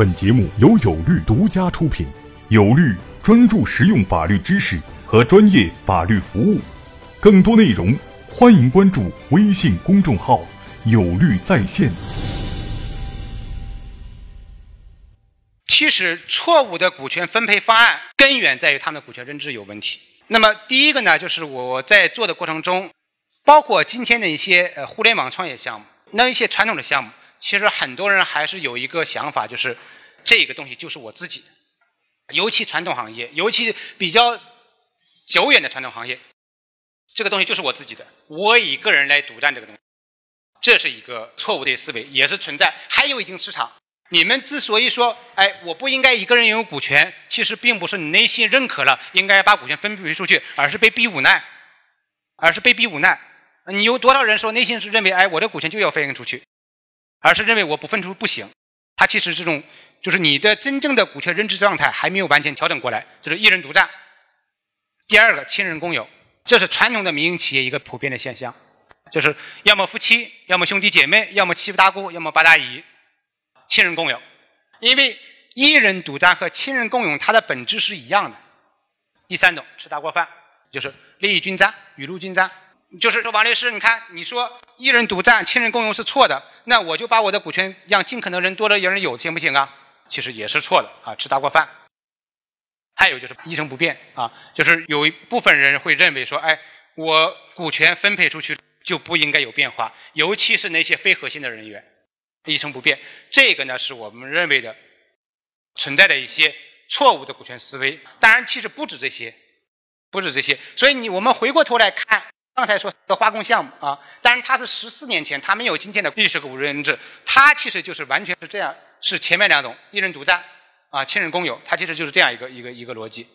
本节目由有律独家出品，有律专注实用法律知识和专业法律服务。更多内容，欢迎关注微信公众号“有律在线”。其实，错误的股权分配方案根源在于他们的股权认知有问题。那么，第一个呢，就是我在做的过程中，包括今天的一些呃互联网创业项目，那一些传统的项目，其实很多人还是有一个想法，就是这个东西就是我自己的。尤其传统行业，尤其比较久远的传统行业，这个东西就是我自己的，我以个人来独占这个东西，这是一个错误的思维，也是存在，还有一定市场。你们之所以说，哎，我不应该一个人拥有股权，其实并不是你内心认可了应该把股权分配出去，而是被逼无奈，而是被逼无奈。你有多少人说内心是认为，哎，我的股权就要分出去，而是认为我不分出不行。他其实这种就是你的真正的股权认知状态还没有完全调整过来，就是一人独占。第二个，亲人共有，这是传统的民营企业一个普遍的现象，就是要么夫妻，要么兄弟姐妹，要么七大姑，要么八大姨。亲人共有，因为一人独占和亲人共有，它的本质是一样的。第三种吃大锅饭，就是利益均沾、雨露均沾。就是说，王律师，你看，你说一人独占、亲人共用是错的，那我就把我的股权让尽可能人多的人有，行不行啊？其实也是错的啊，吃大锅饭。还有就是一成不变啊，就是有一部分人会认为说，哎，我股权分配出去就不应该有变化，尤其是那些非核心的人员。一成不变，这个呢是我们认为的存在的一些错误的股权思维。当然，其实不止这些，不止这些。所以你我们回过头来看，刚才说的化工项目啊，当然它是十四年前，它没有今天的历史股权认知，它其实就是完全是这样，是前面两种一人独占啊，亲人共有，它其实就是这样一个一个一个逻辑。